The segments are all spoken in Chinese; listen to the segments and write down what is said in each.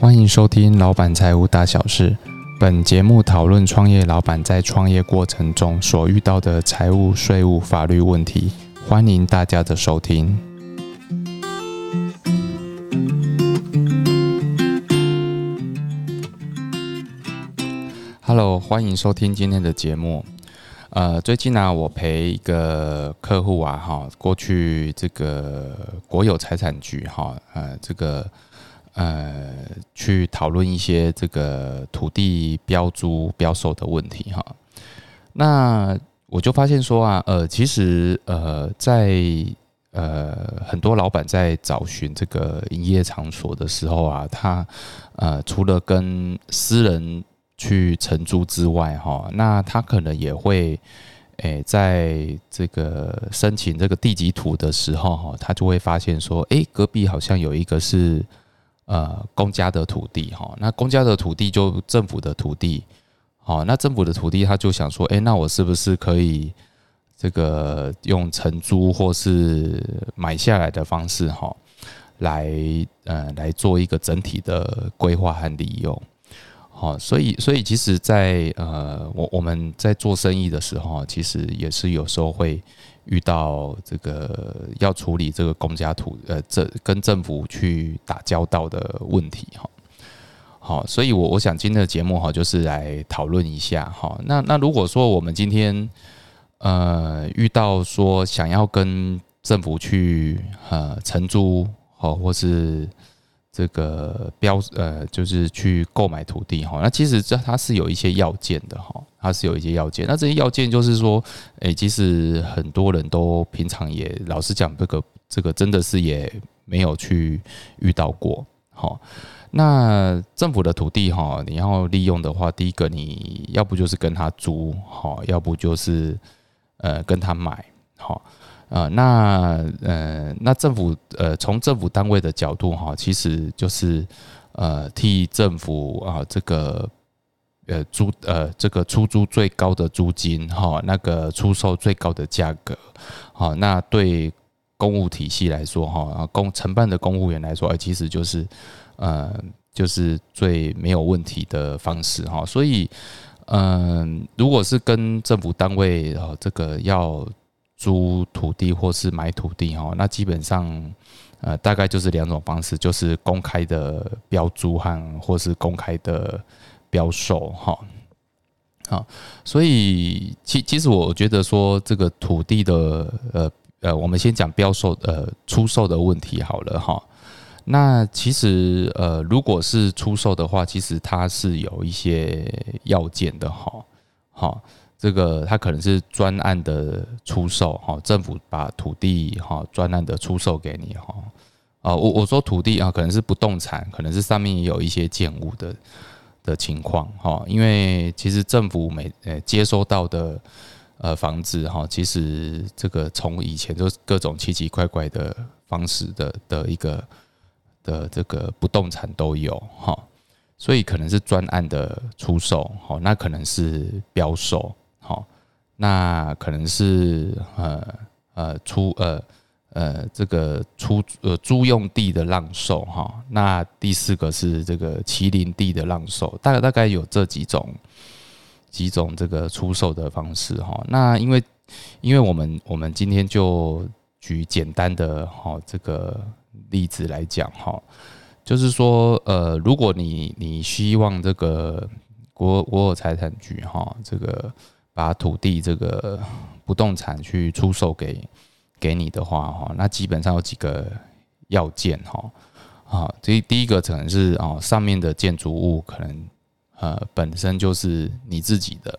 欢迎收听《老板财务大小事》。本节目讨论创业老板在创业过程中所遇到的财务、税务、法律问题。欢迎大家的收听。Hello，欢迎收听今天的节目。呃，最近呢，我陪一个客户啊，哈，过去这个国有财产局哈，呃，这个。呃，去讨论一些这个土地标租标售的问题哈。那我就发现说啊，呃，其实呃，在呃很多老板在找寻这个营业场所的时候啊，他呃除了跟私人去承租之外哈，那他可能也会诶在这个申请这个地籍图的时候哈，他就会发现说，诶，隔壁好像有一个是。呃，公家的土地哈，那公家的土地就政府的土地，好，那政府的土地他就想说，哎，那我是不是可以这个用承租或是买下来的方式哈，来呃来做一个整体的规划和利用，好，所以所以其实，在呃我我们在做生意的时候，其实也是有时候会。遇到这个要处理这个公家土呃，这跟政府去打交道的问题哈，好，所以我我想今天的节目哈，就是来讨论一下哈。那那如果说我们今天呃遇到说想要跟政府去呃承租哦，或是这个标呃，就是去购买土地哈，那其实这它是有一些要件的哈。它是有一些要件，那这些要件就是说，诶，其实很多人都平常也老实讲，这个这个真的是也没有去遇到过。好，那政府的土地哈，你要利用的话，第一个你要不就是跟他租，好，要不就是呃跟他买，好，呃，那呃那政府呃从政府单位的角度哈，其实就是呃替政府啊这个。呃，租呃，这个出租最高的租金哈，那个出售最高的价格，好，那对公务体系来说哈，公承办的公务员来说，其实就是呃，就是最没有问题的方式哈。所以，嗯，如果是跟政府单位哦，这个要租土地或是买土地哈，那基本上呃，大概就是两种方式，就是公开的标租和或是公开的。标售哈，好，所以其其实我觉得说这个土地的呃呃，我们先讲标售呃出售的问题好了哈。那其实呃，如果是出售的话，其实它是有一些要件的哈。好，这个它可能是专案的出售哈，政府把土地哈专案的出售给你哈。啊，我我说土地啊，可能是不动产，可能是上面也有一些建物的。的情况哈，因为其实政府每呃接收到的呃房子哈，其实这个从以前就各种奇奇怪怪的方式的的一个的这个不动产都有哈，所以可能是专案的出售哈，那可能是标售哈，那可能是呃呃出呃。呃，这个出呃租用地的让售哈，那第四个是这个麒麟地的让售，大概大概有这几种几种这个出售的方式哈。那因为因为我们我们今天就举简单的哈这个例子来讲哈，就是说呃，如果你你希望这个国国有财产局哈，这个把土地这个不动产去出售给。给你的话哈，那基本上有几个要件哈啊，第第一个可能是哦，上面的建筑物可能呃本身就是你自己的，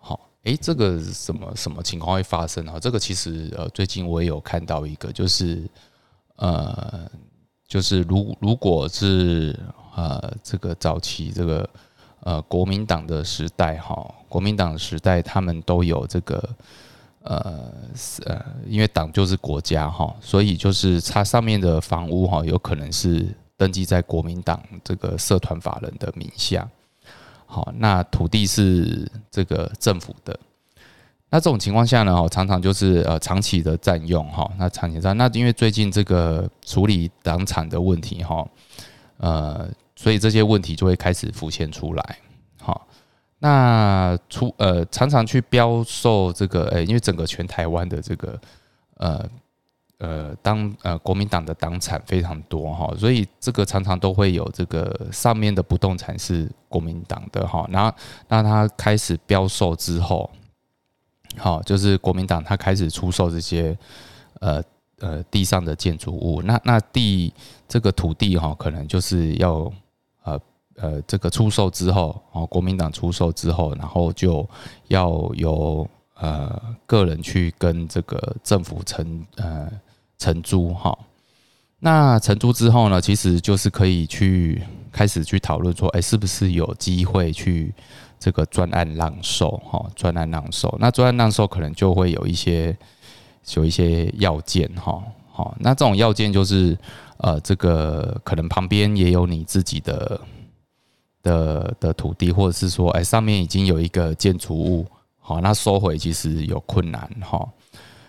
好，诶，这个什么什么情况会发生啊？这个其实呃最近我也有看到一个，就是呃就是如如果是呃这个早期这个呃国民党的时代哈，国民党时代他们都有这个。呃，呃，因为党就是国家哈，所以就是它上面的房屋哈，有可能是登记在国民党这个社团法人的名下。好，那土地是这个政府的。那这种情况下呢，哈，常常就是呃长期的占用哈。那长期占，那因为最近这个处理党产的问题哈，呃，所以这些问题就会开始浮现出来。那出呃常常去标售这个，诶，因为整个全台湾的这个呃。呃，当呃国民党的党产非常多哈，所以这个常常都会有这个上面的不动产是国民党的哈，然后那他开始标售之后，好，就是国民党他开始出售这些呃呃地上的建筑物，那那地这个土地哈，可能就是要呃这个出售之后哦，国民党出售之后，然后就要由呃个人去跟这个政府承呃。承租哈，那承租之后呢，其实就是可以去开始去讨论说，哎，是不是有机会去这个专案让售哈？专案让售，那专案让售可能就会有一些有一些要件哈，好，那这种要件就是呃，这个可能旁边也有你自己的的的土地，或者是说，哎，上面已经有一个建筑物，好，那收回其实有困难哈。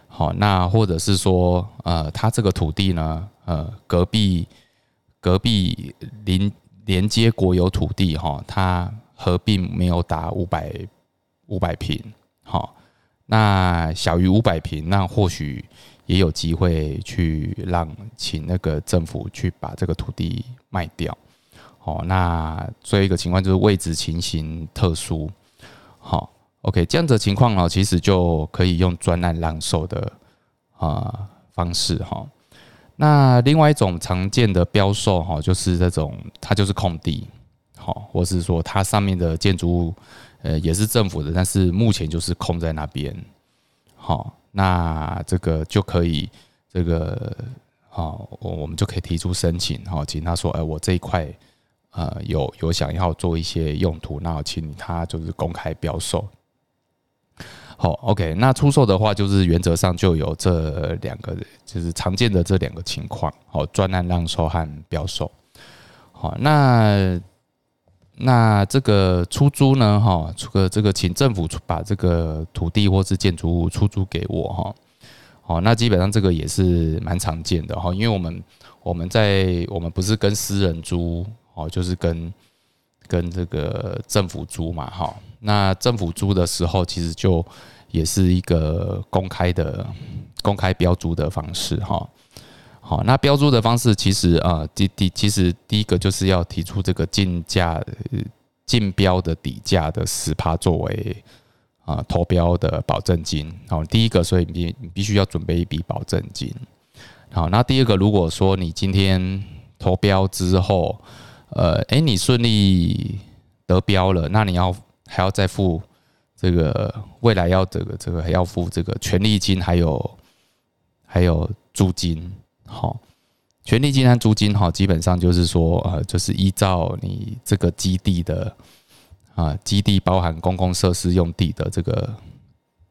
好，那或者是说，呃，他这个土地呢，呃，隔壁隔壁邻连接国有土地哈，它合并没有达五百五百平，好，那小于五百平，那或许也有机会去让请那个政府去把这个土地卖掉，哦，那最后一个情况就是位置情形特殊，好。OK，这样子情况呢，其实就可以用专案让售的啊方式哈。那另外一种常见的标售哈，就是这种它就是空地，好，或是说它上面的建筑物呃也是政府的，但是目前就是空在那边，好，那这个就可以这个好，我我们就可以提出申请，好，请他说，哎，我这一块呃有有想要做一些用途，那请他就是公开标售。好，OK，那出售的话，就是原则上就有这两个，就是常见的这两个情况，好，专案让售和标售。好，那那这个出租呢，哈，这个这个请政府出把这个土地或是建筑物出租给我，哈，好，那基本上这个也是蛮常见的，哈，因为我们我们在我们不是跟私人租，哦，就是跟跟这个政府租嘛，哈。那政府租的时候，其实就也是一个公开的、公开标租的方式，哈。好，那标租的方式，其实啊，第第其实第一个就是要提出这个竞价、竞标的底价的十趴作为啊投标的保证金。好，第一个，所以你你必须要准备一笔保证金。好，那第二个，如果说你今天投标之后，呃，诶，你顺利得标了，那你要。还要再付这个未来要这个这个还要付这个权利金，还有还有租金，好，权利金和租金哈，基本上就是说呃，就是依照你这个基地的啊，基地包含公共设施用地的这个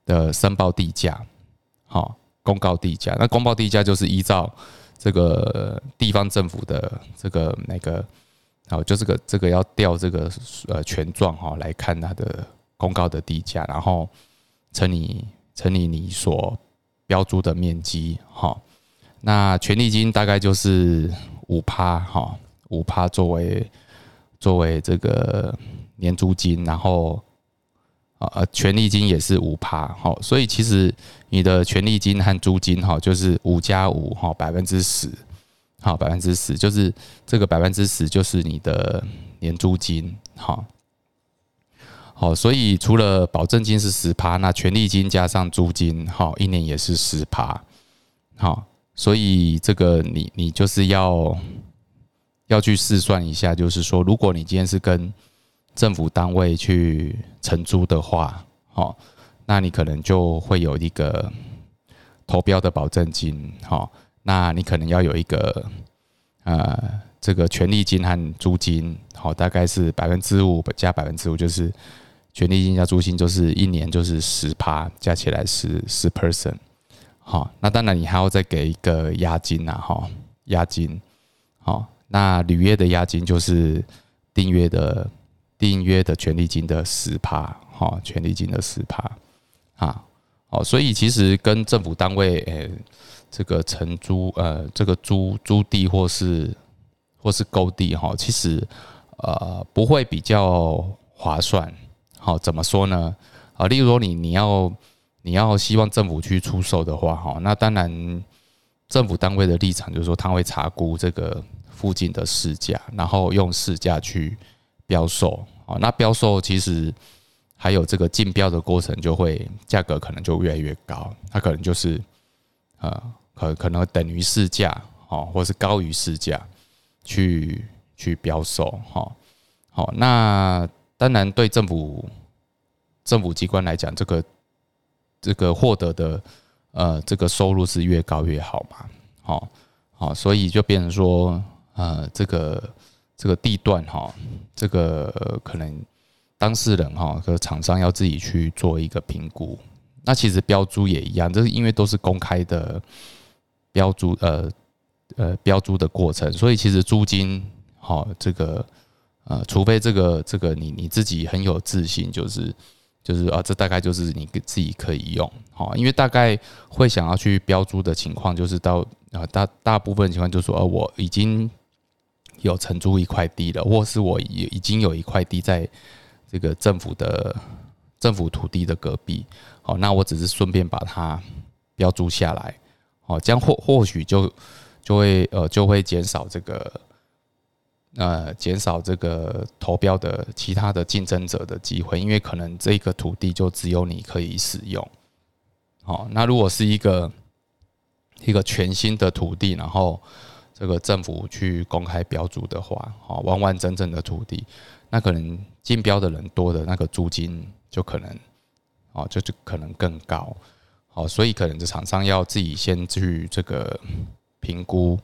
的申报地价，好，公告地价，那公报地价就是依照这个地方政府的这个那个。好，就这个这个要调这个呃权状哈来看它的公告的地价，然后乘以乘以你所标注的面积哈，那权利金大概就是五趴哈，五趴作为作为这个年租金，然后呃权利金也是五趴哈，所以其实你的权利金和租金哈就是五加五哈百分之十。好，百分之十就是这个百分之十就是你的年租金，好，好，所以除了保证金是十趴，那权利金加上租金，好，一年也是十趴，好，所以这个你你就是要要去试算一下，就是说，如果你今天是跟政府单位去承租的话，好，那你可能就会有一个投标的保证金，好。那你可能要有一个，呃，这个权利金和租金，好，大概是百分之五加百分之五，就是权利金加租金，就是一年就是十趴，加起来是十 percent，好，那当然你还要再给一个押金呐，哈，押金，好，那履约的押金就是订约的订约的权利金的十趴，好，权利金的十趴，啊，好，所以其实跟政府单位，诶。这个承租呃，这个租租地或是或是购地哈，其实呃不会比较划算。好，怎么说呢？啊，例如说你你要你要希望政府去出售的话，哈，那当然政府单位的立场就是说他会查估这个附近的市价，然后用市价去标售。哦，那标售其实还有这个竞标的过程，就会价格可能就越来越高，它可能就是呃可可能等于市价，哦，或是高于市价去去标售，哈，好，那当然对政府政府机关来讲，这个这个获得的呃这个收入是越高越好嘛，好，好，所以就变成说呃这个。这个地段哈，这个可能当事人哈和厂商要自己去做一个评估。那其实标租也一样，这是因为都是公开的标租，呃呃标租的过程，所以其实租金哈这个呃，除非这个这个你你自己很有自信，就是就是啊，这大概就是你自己可以用哈，因为大概会想要去标租的情况，就是到啊大大部分情况就是说，呃我已经。有承租一块地了，或是我已已经有一块地在这个政府的政府土地的隔壁，好，那我只是顺便把它标租下来，好，这样或或许就就会呃就会减少这个呃减少这个投标的其他的竞争者的机会，因为可能这个土地就只有你可以使用，好，那如果是一个一个全新的土地，然后。这个政府去公开标注的话，好完完整整的土地，那可能竞标的人多的那个租金就可能，哦，就就可能更高，好，所以可能这厂商要自己先去这个评估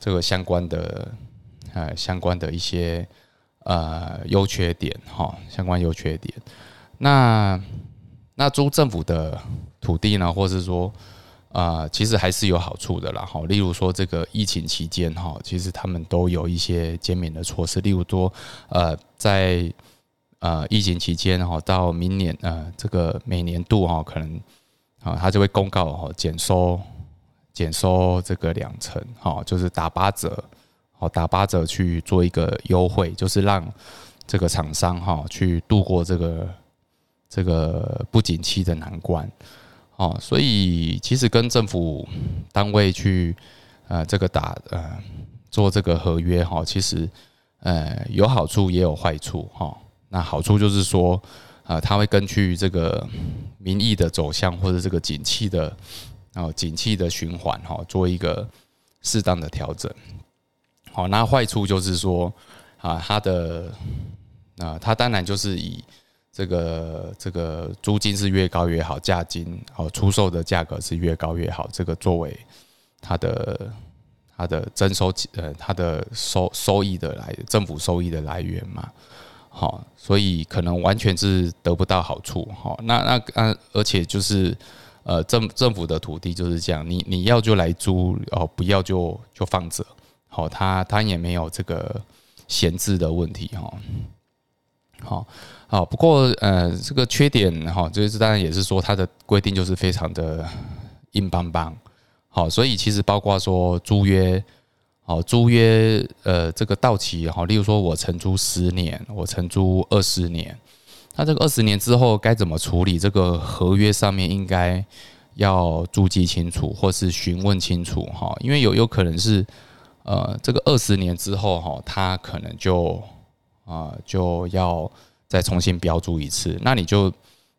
这个相关的呃相关的一些呃优缺点，哈，相关优缺点。那那租政府的土地呢，或是说？啊，其实还是有好处的啦，哈。例如说，这个疫情期间，哈，其实他们都有一些减免的措施。例如说，呃，在呃疫情期间，哈，到明年，呃，这个每年度，哈，可能啊，他就会公告，哈，减收减收这个两成，哈，就是打八折，哦，打八折去做一个优惠，就是让这个厂商，哈，去度过这个这个不景气的难关。哦，所以其实跟政府单位去呃这个打呃做这个合约哈，其实呃有好处也有坏处哈。那好处就是说，呃，他会根据这个民意的走向或者这个景气的哦景气的循环哈，做一个适当的调整。好，那坏处就是说啊，它的啊，它当然就是以。这个这个租金是越高越好，价金哦出售的价格是越高越好。这个作为它的它的征收呃它的收收益的来政府收益的来源嘛，好，所以可能完全是得不到好处。哈，那那啊，而且就是呃政政府的土地就是这样，你你要就来租哦，不要就就放着。好，他他也没有这个闲置的问题哈。好。好，不过呃，这个缺点哈，就是当然也是说它的规定就是非常的硬邦邦。好，所以其实包括说租约，好租约呃这个到期哈，例如说我承租十年，我承租二十年，那这个二十年之后该怎么处理？这个合约上面应该要注记清楚，或是询问清楚哈，因为有有可能是呃这个二十年之后哈，他可能就啊就要。再重新标注一次，那你就，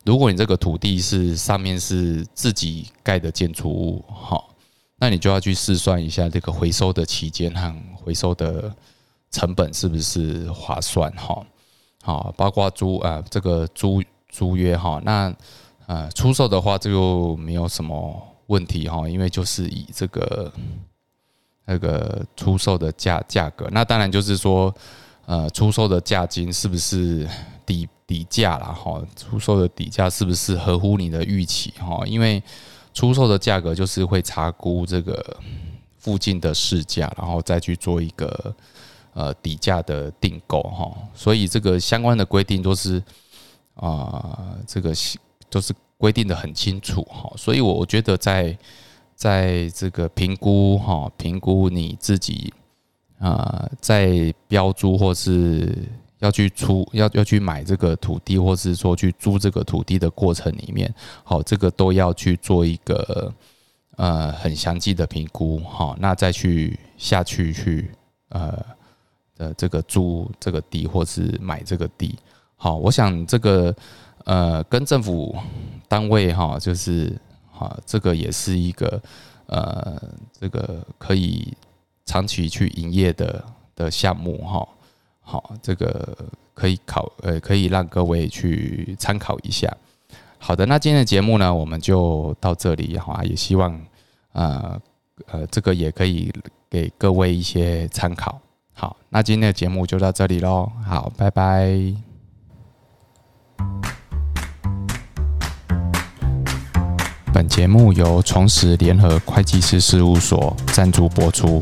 如果你这个土地是上面是自己盖的建筑物，好，那你就要去试算一下这个回收的期间和回收的成本是不是划算，哈，好，包括租啊这个租租约哈，那呃出售的话就没有什么问题哈，因为就是以这个那个出售的价价格，那当然就是说。呃，出售的价金是不是底底价了哈？出售的底价是不是合乎你的预期哈？因为出售的价格就是会查估这个附近的市价，然后再去做一个呃底价的订购哈。所以这个相关的规定都是啊，这个都是规定的很清楚哈。所以我我觉得在在这个评估哈，评估你自己。啊，在标租或是要去出要要去买这个土地，或是说去租这个土地的过程里面，好，这个都要去做一个呃很详细的评估，好，那再去下去去呃的这个租这个地或是买这个地，好，我想这个呃跟政府单位哈，就是哈，这个也是一个呃这个可以长期去营业的的项目哈。好，这个可以考，呃，可以让各位去参考一下。好的，那今天的节目呢，我们就到这里哈，也希望，呃，呃，这个也可以给各位一些参考。好，那今天的节目就到这里喽，好，拜拜。本节目由重实联合会计师事务所赞助播出。